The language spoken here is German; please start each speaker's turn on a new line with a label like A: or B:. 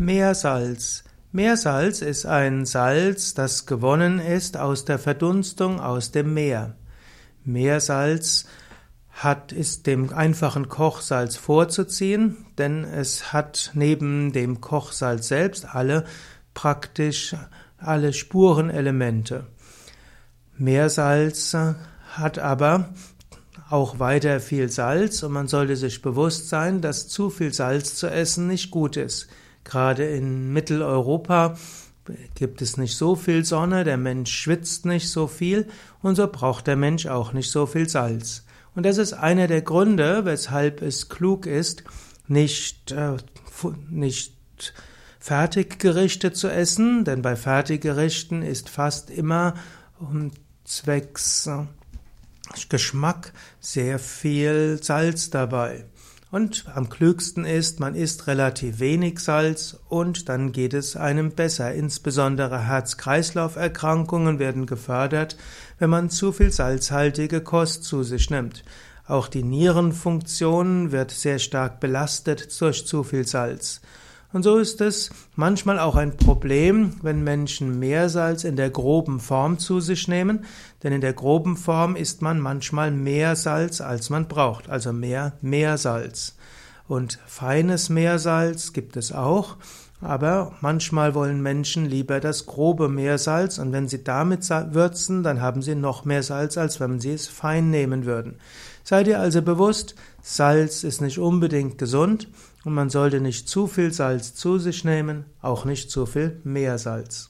A: Meersalz. Meersalz ist ein Salz, das gewonnen ist aus der Verdunstung aus dem Meer. Meersalz hat, ist dem einfachen Kochsalz vorzuziehen, denn es hat neben dem Kochsalz selbst alle praktisch alle Spurenelemente. Meersalz hat aber auch weiter viel Salz und man sollte sich bewusst sein, dass zu viel Salz zu essen nicht gut ist. Gerade in Mitteleuropa gibt es nicht so viel Sonne, der Mensch schwitzt nicht so viel und so braucht der Mensch auch nicht so viel Salz. Und das ist einer der Gründe, weshalb es klug ist, nicht, äh, nicht Fertiggerichte zu essen, denn bei Fertiggerichten ist fast immer um zwecks äh, Geschmack sehr viel Salz dabei. Und am klügsten ist, man isst relativ wenig Salz und dann geht es einem besser. Insbesondere Herz-Kreislauf-Erkrankungen werden gefördert, wenn man zu viel salzhaltige Kost zu sich nimmt. Auch die Nierenfunktion wird sehr stark belastet durch zu viel Salz. Und so ist es manchmal auch ein Problem, wenn Menschen Meersalz in der groben Form zu sich nehmen, denn in der groben Form isst man manchmal mehr Salz, als man braucht, also mehr Meersalz. Und feines Meersalz gibt es auch, aber manchmal wollen Menschen lieber das grobe Meersalz und wenn sie damit würzen, dann haben sie noch mehr Salz, als wenn sie es fein nehmen würden. Seid ihr also bewusst, Salz ist nicht unbedingt gesund und man sollte nicht zu viel Salz zu sich nehmen, auch nicht zu viel Meersalz.